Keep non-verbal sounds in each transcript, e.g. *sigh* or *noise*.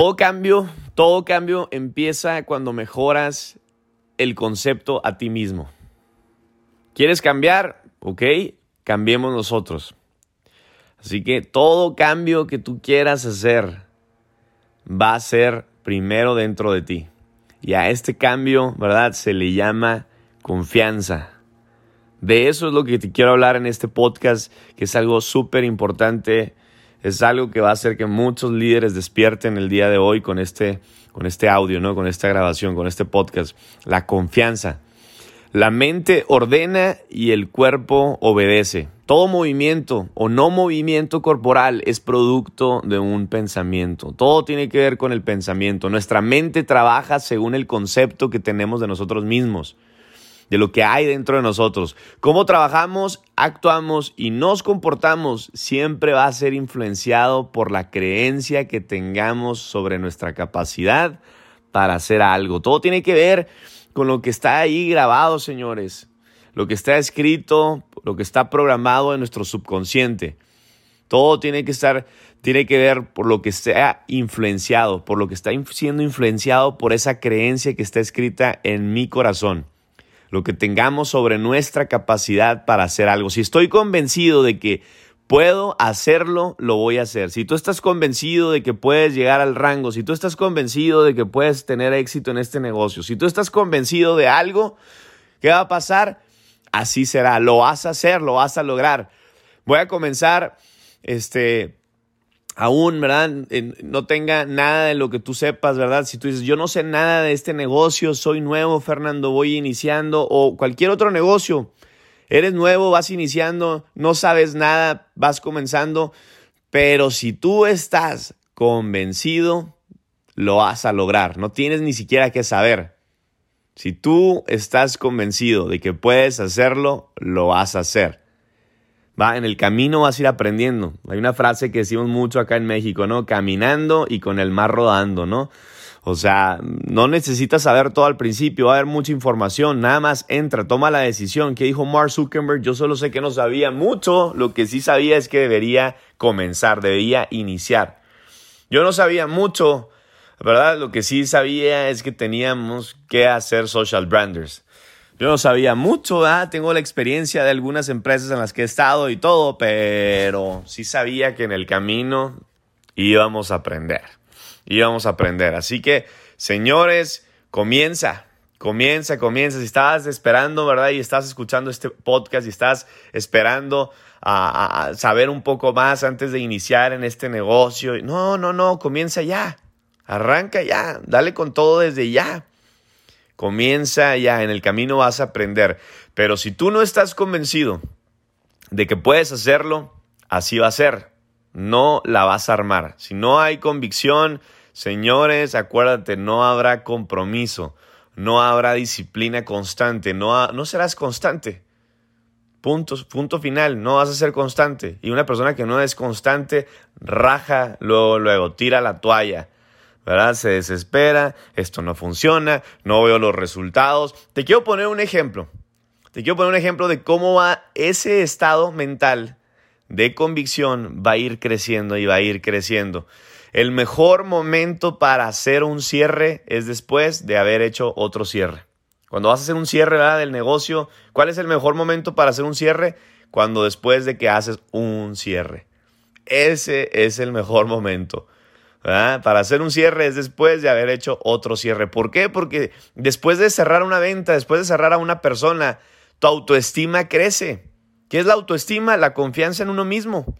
Todo cambio, todo cambio empieza cuando mejoras el concepto a ti mismo. ¿Quieres cambiar? Ok, cambiemos nosotros. Así que todo cambio que tú quieras hacer va a ser primero dentro de ti. Y a este cambio, ¿verdad? Se le llama confianza. De eso es lo que te quiero hablar en este podcast, que es algo súper importante. Es algo que va a hacer que muchos líderes despierten el día de hoy con este, con este audio, ¿no? con esta grabación, con este podcast. La confianza. La mente ordena y el cuerpo obedece. Todo movimiento o no movimiento corporal es producto de un pensamiento. Todo tiene que ver con el pensamiento. Nuestra mente trabaja según el concepto que tenemos de nosotros mismos, de lo que hay dentro de nosotros. Cómo trabajamos, actuamos y nos comportamos siempre va a ser influenciado por la creencia que tengamos sobre nuestra capacidad para hacer algo. Todo tiene que ver con lo que está ahí grabado, señores lo que está escrito, lo que está programado en nuestro subconsciente. Todo tiene que estar, tiene que ver por lo que sea influenciado, por lo que está siendo influenciado por esa creencia que está escrita en mi corazón. Lo que tengamos sobre nuestra capacidad para hacer algo. Si estoy convencido de que puedo hacerlo, lo voy a hacer. Si tú estás convencido de que puedes llegar al rango, si tú estás convencido de que puedes tener éxito en este negocio, si tú estás convencido de algo, ¿qué va a pasar? así será. Lo vas a hacer, lo vas a lograr. Voy a comenzar, este, aún, ¿verdad? No tenga nada de lo que tú sepas, ¿verdad? Si tú dices, yo no sé nada de este negocio, soy nuevo, Fernando, voy iniciando, o cualquier otro negocio, eres nuevo, vas iniciando, no sabes nada, vas comenzando, pero si tú estás convencido, lo vas a lograr, no tienes ni siquiera que saber. Si tú estás convencido de que puedes hacerlo, lo vas a hacer. Va, en el camino vas a ir aprendiendo. Hay una frase que decimos mucho acá en México, ¿no? Caminando y con el mar rodando, ¿no? O sea, no necesitas saber todo al principio, va a haber mucha información, nada más entra, toma la decisión. ¿Qué dijo Mark Zuckerberg? Yo solo sé que no sabía mucho, lo que sí sabía es que debería comenzar, debería iniciar. Yo no sabía mucho ¿verdad? Lo que sí sabía es que teníamos que hacer social branders. Yo no sabía mucho, ¿verdad? Tengo la experiencia de algunas empresas en las que he estado y todo, pero sí sabía que en el camino íbamos a aprender. Íbamos a aprender. Así que, señores, comienza. Comienza, comienza. Si estabas esperando, ¿verdad? Y estás escuchando este podcast y estás esperando a saber un poco más antes de iniciar en este negocio. No, no, no, comienza ya. Arranca ya, dale con todo desde ya. Comienza ya, en el camino vas a aprender. Pero si tú no estás convencido de que puedes hacerlo, así va a ser. No la vas a armar. Si no hay convicción, señores, acuérdate, no habrá compromiso, no habrá disciplina constante, no, no serás constante. Punto, punto final, no vas a ser constante. Y una persona que no es constante, raja luego, luego, tira la toalla. ¿Verdad? Se desespera, esto no funciona, no veo los resultados. Te quiero poner un ejemplo. Te quiero poner un ejemplo de cómo va ese estado mental de convicción va a ir creciendo y va a ir creciendo. El mejor momento para hacer un cierre es después de haber hecho otro cierre. Cuando vas a hacer un cierre del negocio, ¿cuál es el mejor momento para hacer un cierre? Cuando después de que haces un cierre. Ese es el mejor momento. Para hacer un cierre es después de haber hecho otro cierre. ¿Por qué? Porque después de cerrar una venta, después de cerrar a una persona, tu autoestima crece. ¿Qué es la autoestima? La confianza en uno mismo.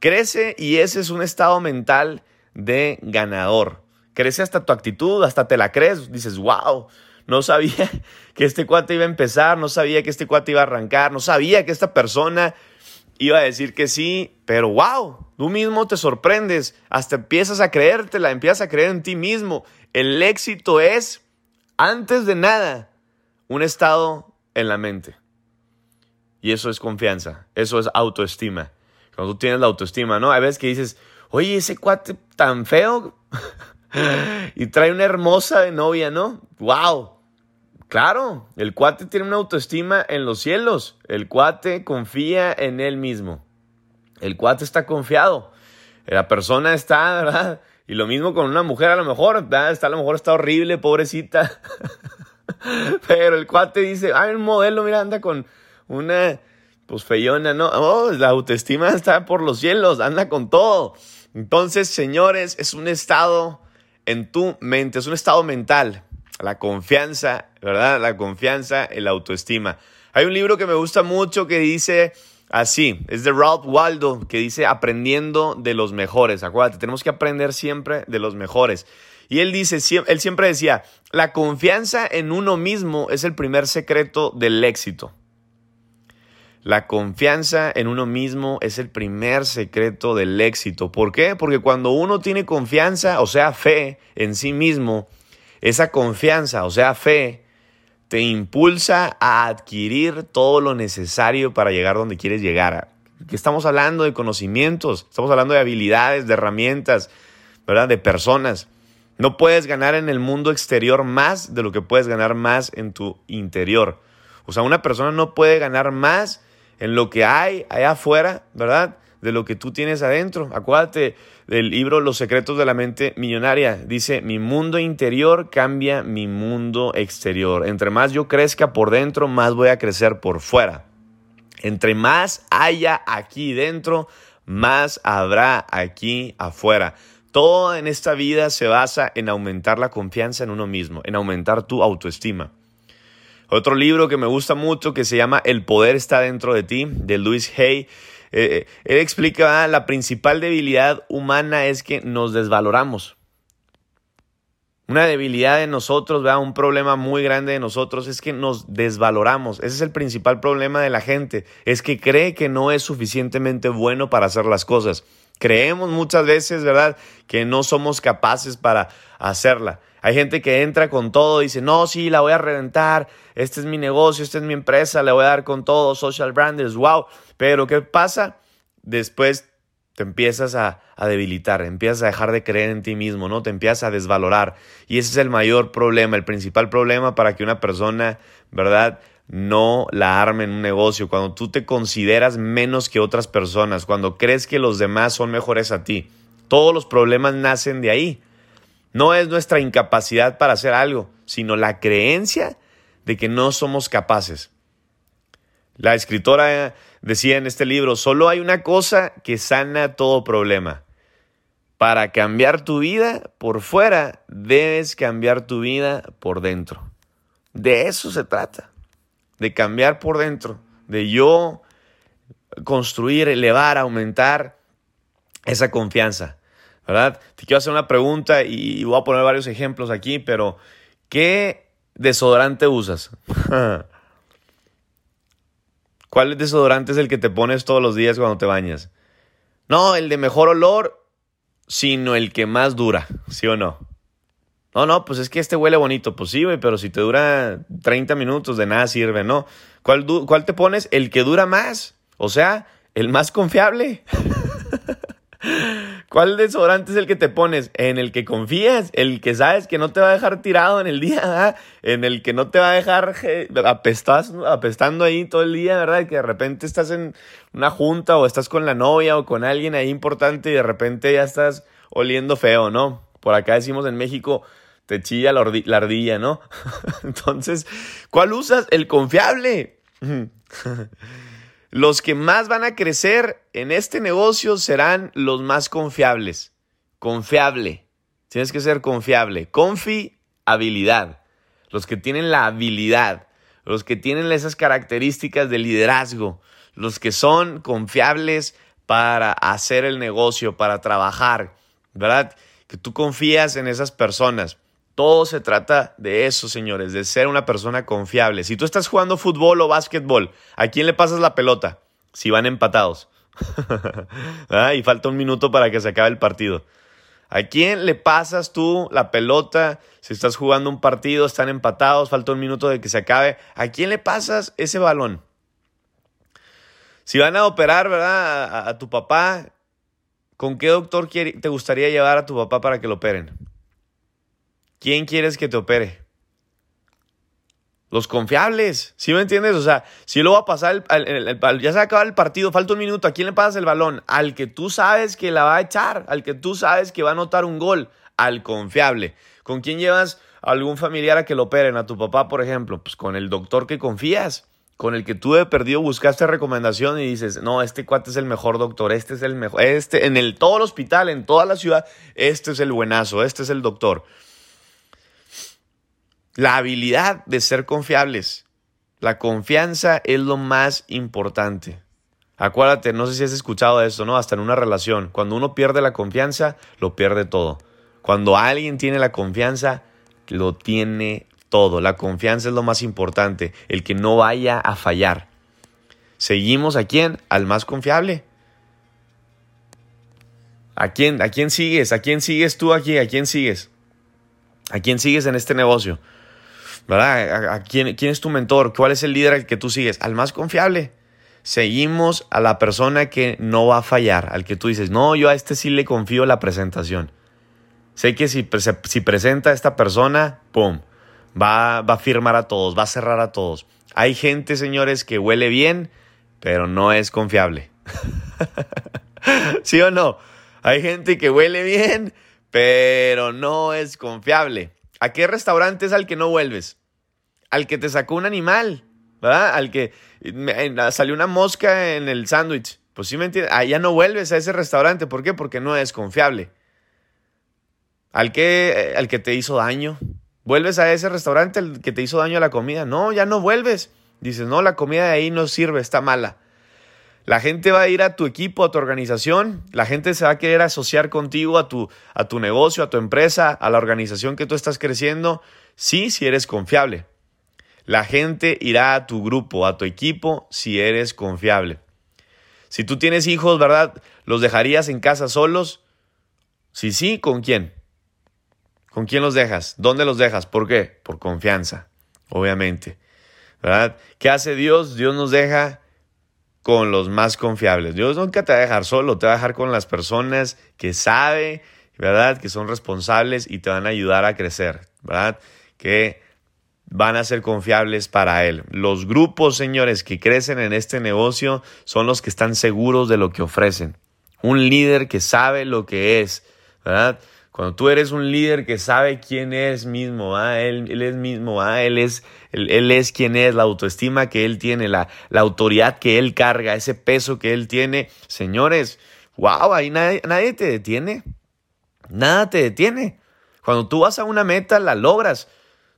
Crece y ese es un estado mental de ganador. Crece hasta tu actitud, hasta te la crees. Dices, wow, no sabía *laughs* que este cuate iba a empezar, no sabía que este cuate iba a arrancar, no sabía que esta persona iba a decir que sí, pero wow, tú mismo te sorprendes, hasta empiezas a creértela, empiezas a creer en ti mismo. El éxito es, antes de nada, un estado en la mente. Y eso es confianza, eso es autoestima. Cuando tú tienes la autoestima, ¿no? Hay veces que dices, oye, ese cuate tan feo *laughs* y trae una hermosa novia, ¿no? ¡Wow! Claro, el cuate tiene una autoestima en los cielos. El cuate confía en él mismo. El cuate está confiado. La persona está, ¿verdad? Y lo mismo con una mujer, a lo mejor, está a lo mejor está horrible, pobrecita. *laughs* Pero el cuate dice, hay un modelo, mira, anda con una, pues feyona, ¿no? Oh, la autoestima está por los cielos, anda con todo. Entonces, señores, es un estado en tu mente, es un estado mental. La confianza, ¿verdad? La confianza, el autoestima. Hay un libro que me gusta mucho que dice así, es de Ralph Waldo, que dice aprendiendo de los mejores. Acuérdate, tenemos que aprender siempre de los mejores. Y él dice, él siempre decía, la confianza en uno mismo es el primer secreto del éxito. La confianza en uno mismo es el primer secreto del éxito. ¿Por qué? Porque cuando uno tiene confianza, o sea, fe en sí mismo, esa confianza, o sea, fe, te impulsa a adquirir todo lo necesario para llegar donde quieres llegar. ¿Qué estamos hablando de conocimientos, estamos hablando de habilidades, de herramientas, ¿verdad? De personas. No puedes ganar en el mundo exterior más de lo que puedes ganar más en tu interior. O sea, una persona no puede ganar más en lo que hay allá afuera, ¿verdad? De lo que tú tienes adentro. Acuérdate del libro Los secretos de la mente millonaria. Dice, mi mundo interior cambia mi mundo exterior. Entre más yo crezca por dentro, más voy a crecer por fuera. Entre más haya aquí dentro, más habrá aquí afuera. Todo en esta vida se basa en aumentar la confianza en uno mismo, en aumentar tu autoestima. Otro libro que me gusta mucho que se llama El poder está dentro de ti, de Louis Hay. Eh, eh, él explica, ah, la principal debilidad humana es que nos desvaloramos. Una debilidad de nosotros, un problema muy grande de nosotros es que nos desvaloramos. Ese es el principal problema de la gente, es que cree que no es suficientemente bueno para hacer las cosas. Creemos muchas veces, ¿verdad?, que no somos capaces para hacerla. Hay gente que entra con todo dice, no, sí, la voy a reventar, este es mi negocio, esta es mi empresa, le voy a dar con todo, social branders, wow. Pero ¿qué pasa? Después te empiezas a, a, debilitar, empiezas a dejar de creer en ti mismo, ¿no? Te empiezas a desvalorar. Y ese es el mayor problema, el principal problema para que una persona, ¿verdad? No la arme en un negocio. Cuando tú te consideras menos que otras personas, cuando crees que los demás son mejores a ti. Todos los problemas nacen de ahí. No es nuestra incapacidad para hacer algo, sino la creencia de que no somos capaces. La escritora decía en este libro, solo hay una cosa que sana todo problema. Para cambiar tu vida por fuera, debes cambiar tu vida por dentro. De eso se trata, de cambiar por dentro, de yo construir, elevar, aumentar esa confianza. ¿verdad? Te quiero hacer una pregunta y voy a poner varios ejemplos aquí, pero ¿qué desodorante usas? *laughs* ¿Cuál desodorante es el que te pones todos los días cuando te bañas? No, el de mejor olor, sino el que más dura, ¿sí o no? No, no, pues es que este huele bonito. Pues sí, güey, pero si te dura 30 minutos, de nada sirve, ¿no? ¿Cuál, ¿Cuál te pones? El que dura más. O sea, el más confiable. *laughs* ¿Cuál desodorante es el que te pones? En el que confías, el que sabes que no te va a dejar tirado en el día, en el que no te va a dejar apestando ahí todo el día, ¿verdad? Que de repente estás en una junta o estás con la novia o con alguien ahí importante y de repente ya estás oliendo feo, ¿no? Por acá decimos en México, te chilla la, la ardilla, ¿no? *laughs* Entonces, ¿cuál usas? El confiable. *laughs* Los que más van a crecer en este negocio serán los más confiables. Confiable. Tienes que ser confiable. Confiabilidad. Los que tienen la habilidad. Los que tienen esas características de liderazgo. Los que son confiables para hacer el negocio, para trabajar. ¿Verdad? Que tú confías en esas personas. Todo se trata de eso, señores, de ser una persona confiable. Si tú estás jugando fútbol o básquetbol, ¿a quién le pasas la pelota? Si van empatados. *laughs* ah, y falta un minuto para que se acabe el partido. ¿A quién le pasas tú la pelota? Si estás jugando un partido, están empatados, falta un minuto de que se acabe. ¿A quién le pasas ese balón? Si van a operar, ¿verdad? A, tu papá, ¿con qué doctor te gustaría llevar a tu papá para que lo operen? ¿Quién quieres que te opere? Los confiables, ¿sí me entiendes? O sea, si lo va a pasar, ya se acaba el partido, falta un minuto, ¿a quién le pasas el balón? Al que tú sabes que la va a echar, al que tú sabes que va a anotar un gol, al confiable. ¿Con quién llevas algún familiar a que lo operen? A tu papá, por ejemplo, pues con el doctor que confías, con el que tú de perdido buscaste recomendación y dices, no, este cuate es el mejor doctor, este es el mejor, este, en el, todo el hospital, en toda la ciudad, este es el buenazo, este es el doctor. La habilidad de ser confiables. La confianza es lo más importante. Acuérdate, no sé si has escuchado esto, ¿no? Hasta en una relación. Cuando uno pierde la confianza, lo pierde todo. Cuando alguien tiene la confianza, lo tiene todo. La confianza es lo más importante. El que no vaya a fallar. ¿Seguimos a quién? Al más confiable. ¿A quién, ¿A quién sigues? ¿A quién sigues tú aquí? ¿A quién sigues? ¿A quién sigues en este negocio? ¿Verdad? ¿A, quién, quién, es tu mentor? ¿Cuál es el líder al que tú sigues? Al más confiable. Seguimos a la persona que no va a fallar, al que tú dices, no, yo a este sí le confío la presentación. Sé que si, si presenta a esta persona, ¡pum! Va, va a firmar a todos, va a cerrar a todos. Hay gente, señores, que huele bien, pero no es confiable. *laughs* ¿Sí o no? Hay gente que huele bien, pero no es confiable. ¿A qué restaurante es al que no vuelves? Al que te sacó un animal, ¿verdad? Al que salió una mosca en el sándwich. Pues sí me entiendes. Allá no vuelves a ese restaurante. ¿Por qué? Porque no es confiable. Al que, al que te hizo daño. ¿Vuelves a ese restaurante al que te hizo daño a la comida? No, ya no vuelves. Dices, no, la comida de ahí no sirve, está mala. La gente va a ir a tu equipo, a tu organización, la gente se va a querer asociar contigo, a tu, a tu negocio, a tu empresa, a la organización que tú estás creciendo, sí, si eres confiable. La gente irá a tu grupo, a tu equipo, si eres confiable. Si tú tienes hijos, ¿verdad? ¿Los dejarías en casa solos? Si sí, ¿con quién? ¿Con quién los dejas? ¿Dónde los dejas? ¿Por qué? Por confianza, obviamente. ¿Verdad? ¿Qué hace Dios? Dios nos deja con los más confiables. Dios nunca te va a dejar solo, te va a dejar con las personas que sabe, ¿verdad? Que son responsables y te van a ayudar a crecer, ¿verdad? Que van a ser confiables para Él. Los grupos, señores, que crecen en este negocio son los que están seguros de lo que ofrecen. Un líder que sabe lo que es, ¿verdad? Cuando tú eres un líder que sabe quién es mismo, ¿ah? él, él, es mismo, ¿ah? él, es, él, es quien es, la autoestima que él tiene, la, la, autoridad que él carga, ese peso que él tiene. Señores, wow, ahí nadie, nadie te detiene. Nada te detiene. Cuando tú vas a una meta, la logras.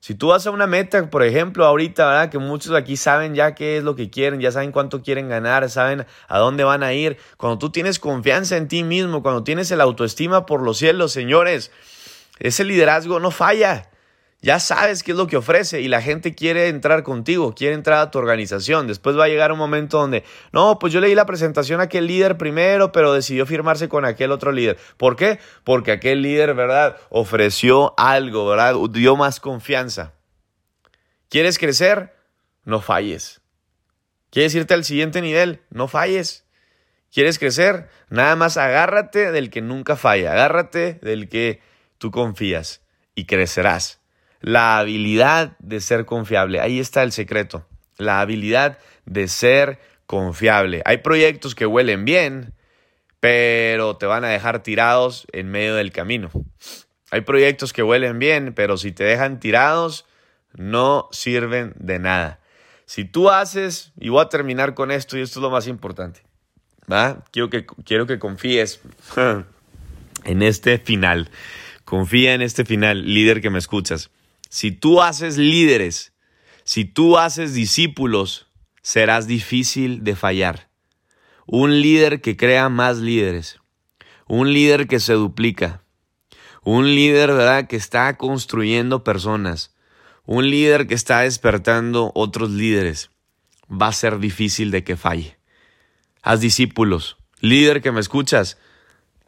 Si tú vas a una meta, por ejemplo, ahorita, ¿verdad? Que muchos aquí saben ya qué es lo que quieren, ya saben cuánto quieren ganar, saben a dónde van a ir. Cuando tú tienes confianza en ti mismo, cuando tienes el autoestima por los cielos, señores, ese liderazgo no falla. Ya sabes qué es lo que ofrece y la gente quiere entrar contigo, quiere entrar a tu organización. Después va a llegar un momento donde, no, pues yo leí la presentación a aquel líder primero, pero decidió firmarse con aquel otro líder. ¿Por qué? Porque aquel líder, ¿verdad? Ofreció algo, ¿verdad? Dio más confianza. ¿Quieres crecer? No falles. ¿Quieres irte al siguiente nivel? No falles. ¿Quieres crecer? Nada más agárrate del que nunca falla, agárrate del que tú confías y crecerás la habilidad de ser confiable. Ahí está el secreto, la habilidad de ser confiable. Hay proyectos que huelen bien, pero te van a dejar tirados en medio del camino. Hay proyectos que huelen bien, pero si te dejan tirados, no sirven de nada. Si tú haces, y voy a terminar con esto, y esto es lo más importante, ¿va? Quiero que, quiero que confíes *laughs* en este final. Confía en este final, líder que me escuchas. Si tú haces líderes, si tú haces discípulos, serás difícil de fallar. Un líder que crea más líderes. Un líder que se duplica. Un líder, ¿verdad?, que está construyendo personas. Un líder que está despertando otros líderes. Va a ser difícil de que falle. Haz discípulos. Líder que me escuchas,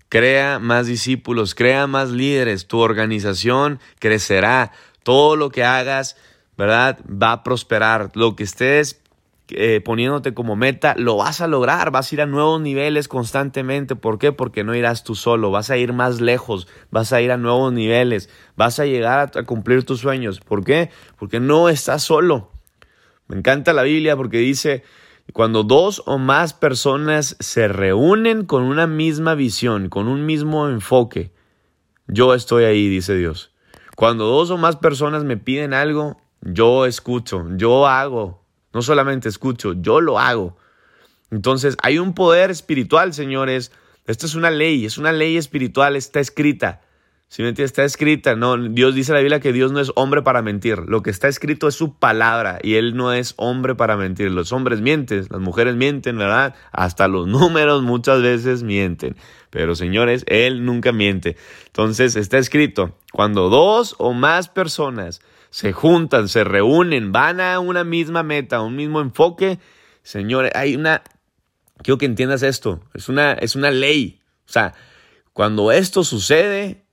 crea más discípulos, crea más líderes. Tu organización crecerá, todo lo que hagas, ¿verdad? Va a prosperar. Lo que estés eh, poniéndote como meta, lo vas a lograr, vas a ir a nuevos niveles constantemente. ¿Por qué? Porque no irás tú solo, vas a ir más lejos, vas a ir a nuevos niveles, vas a llegar a, cumplir tus sueños. ¿Por qué? Porque no estás solo. Me encanta la Biblia porque dice, cuando dos o más personas se reúnen con una misma visión, con un mismo enfoque, yo estoy ahí, dice Dios. Cuando dos o más personas me piden algo, yo escucho, yo hago. No solamente escucho, yo lo hago. Entonces hay un poder espiritual, señores. Esta es una ley, es una ley espiritual, está escrita. Si me está escrita. No, Dios dice en la Biblia que Dios no es hombre para mentir. Lo que está escrito es su palabra y Él no es hombre para mentir. Los hombres mienten, las mujeres mienten, ¿verdad? Hasta los *laughs* números muchas veces mienten. Pero señores, Él nunca miente. Entonces está escrito, cuando dos o más personas se juntan, se reúnen, van a una misma meta, un mismo enfoque, señores, hay una... Quiero que entiendas esto. Es una, es una ley. O sea, cuando esto sucede,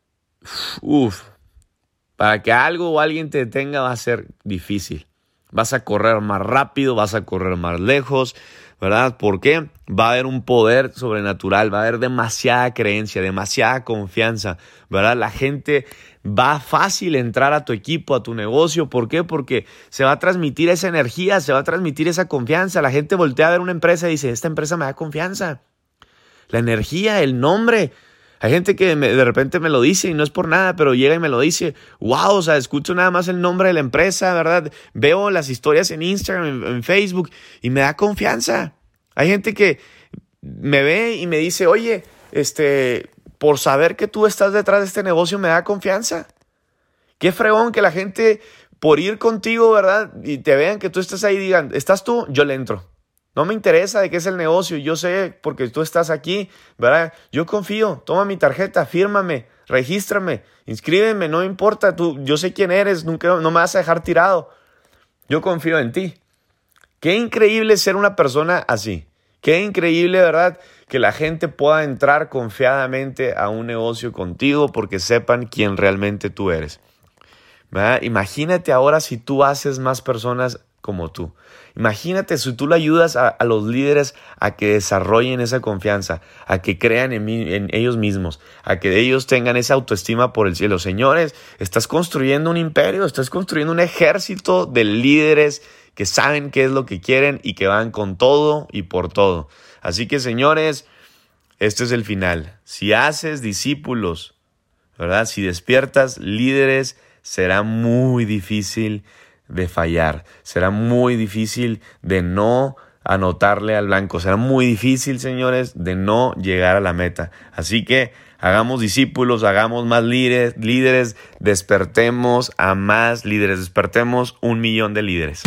Para que algo o alguien te detenga va a ser difícil. Vas a correr más rápido, vas a correr más lejos, ¿verdad? ¿Por qué? Va a haber un poder sobrenatural, va a haber demasiada creencia, demasiada confianza, ¿verdad? La gente va fácil entrar a tu equipo, a tu negocio. ¿Por qué? Porque se va a transmitir esa energía, se va a transmitir esa confianza. La gente voltea a ver una empresa y dice, esta empresa me da confianza. La energía, el nombre, hay gente que de repente me lo dice y no es por nada, pero llega y me lo dice. Wow, o sea, escucho nada más el nombre de la empresa, ¿verdad? Veo las historias en Instagram, en, Facebook y me da confianza. Hay gente que me ve y me dice, oye, este, por saber que tú estás detrás de este negocio me da confianza. Qué fregón que la gente, por ir contigo, ¿verdad? Y te vean que tú estás ahí, digan, ¿estás tú? Yo le entro. No me interesa de qué es el negocio, yo sé porque tú estás aquí, ¿verdad? Yo confío, toma mi tarjeta, fírmame, regístrame, inscríbeme, no importa, tú, yo sé quién eres, nunca, no me vas a dejar tirado. Yo confío en ti. Qué increíble ser una persona así. Qué increíble, ¿verdad? Que la gente pueda entrar confiadamente a un negocio contigo porque sepan quién realmente tú eres. Imagínate ahora si tú haces más personas como tú. Imagínate si tú le ayudas a, los líderes a que desarrollen esa confianza, a que crean en, en, ellos mismos, a que ellos tengan esa autoestima por el cielo. Señores, estás construyendo un imperio, estás construyendo un ejército de líderes que saben qué es lo que quieren y que van con todo y por todo. Así que, señores, este es el final. Si haces discípulos, ¿verdad? Si despiertas líderes, será muy difícil de fallar. Será muy difícil de no anotarle al blanco. Será muy difícil, señores, de no llegar a la meta. Así que hagamos discípulos, hagamos más líderes, líderes, despertemos a más líderes, despertemos un millón de líderes.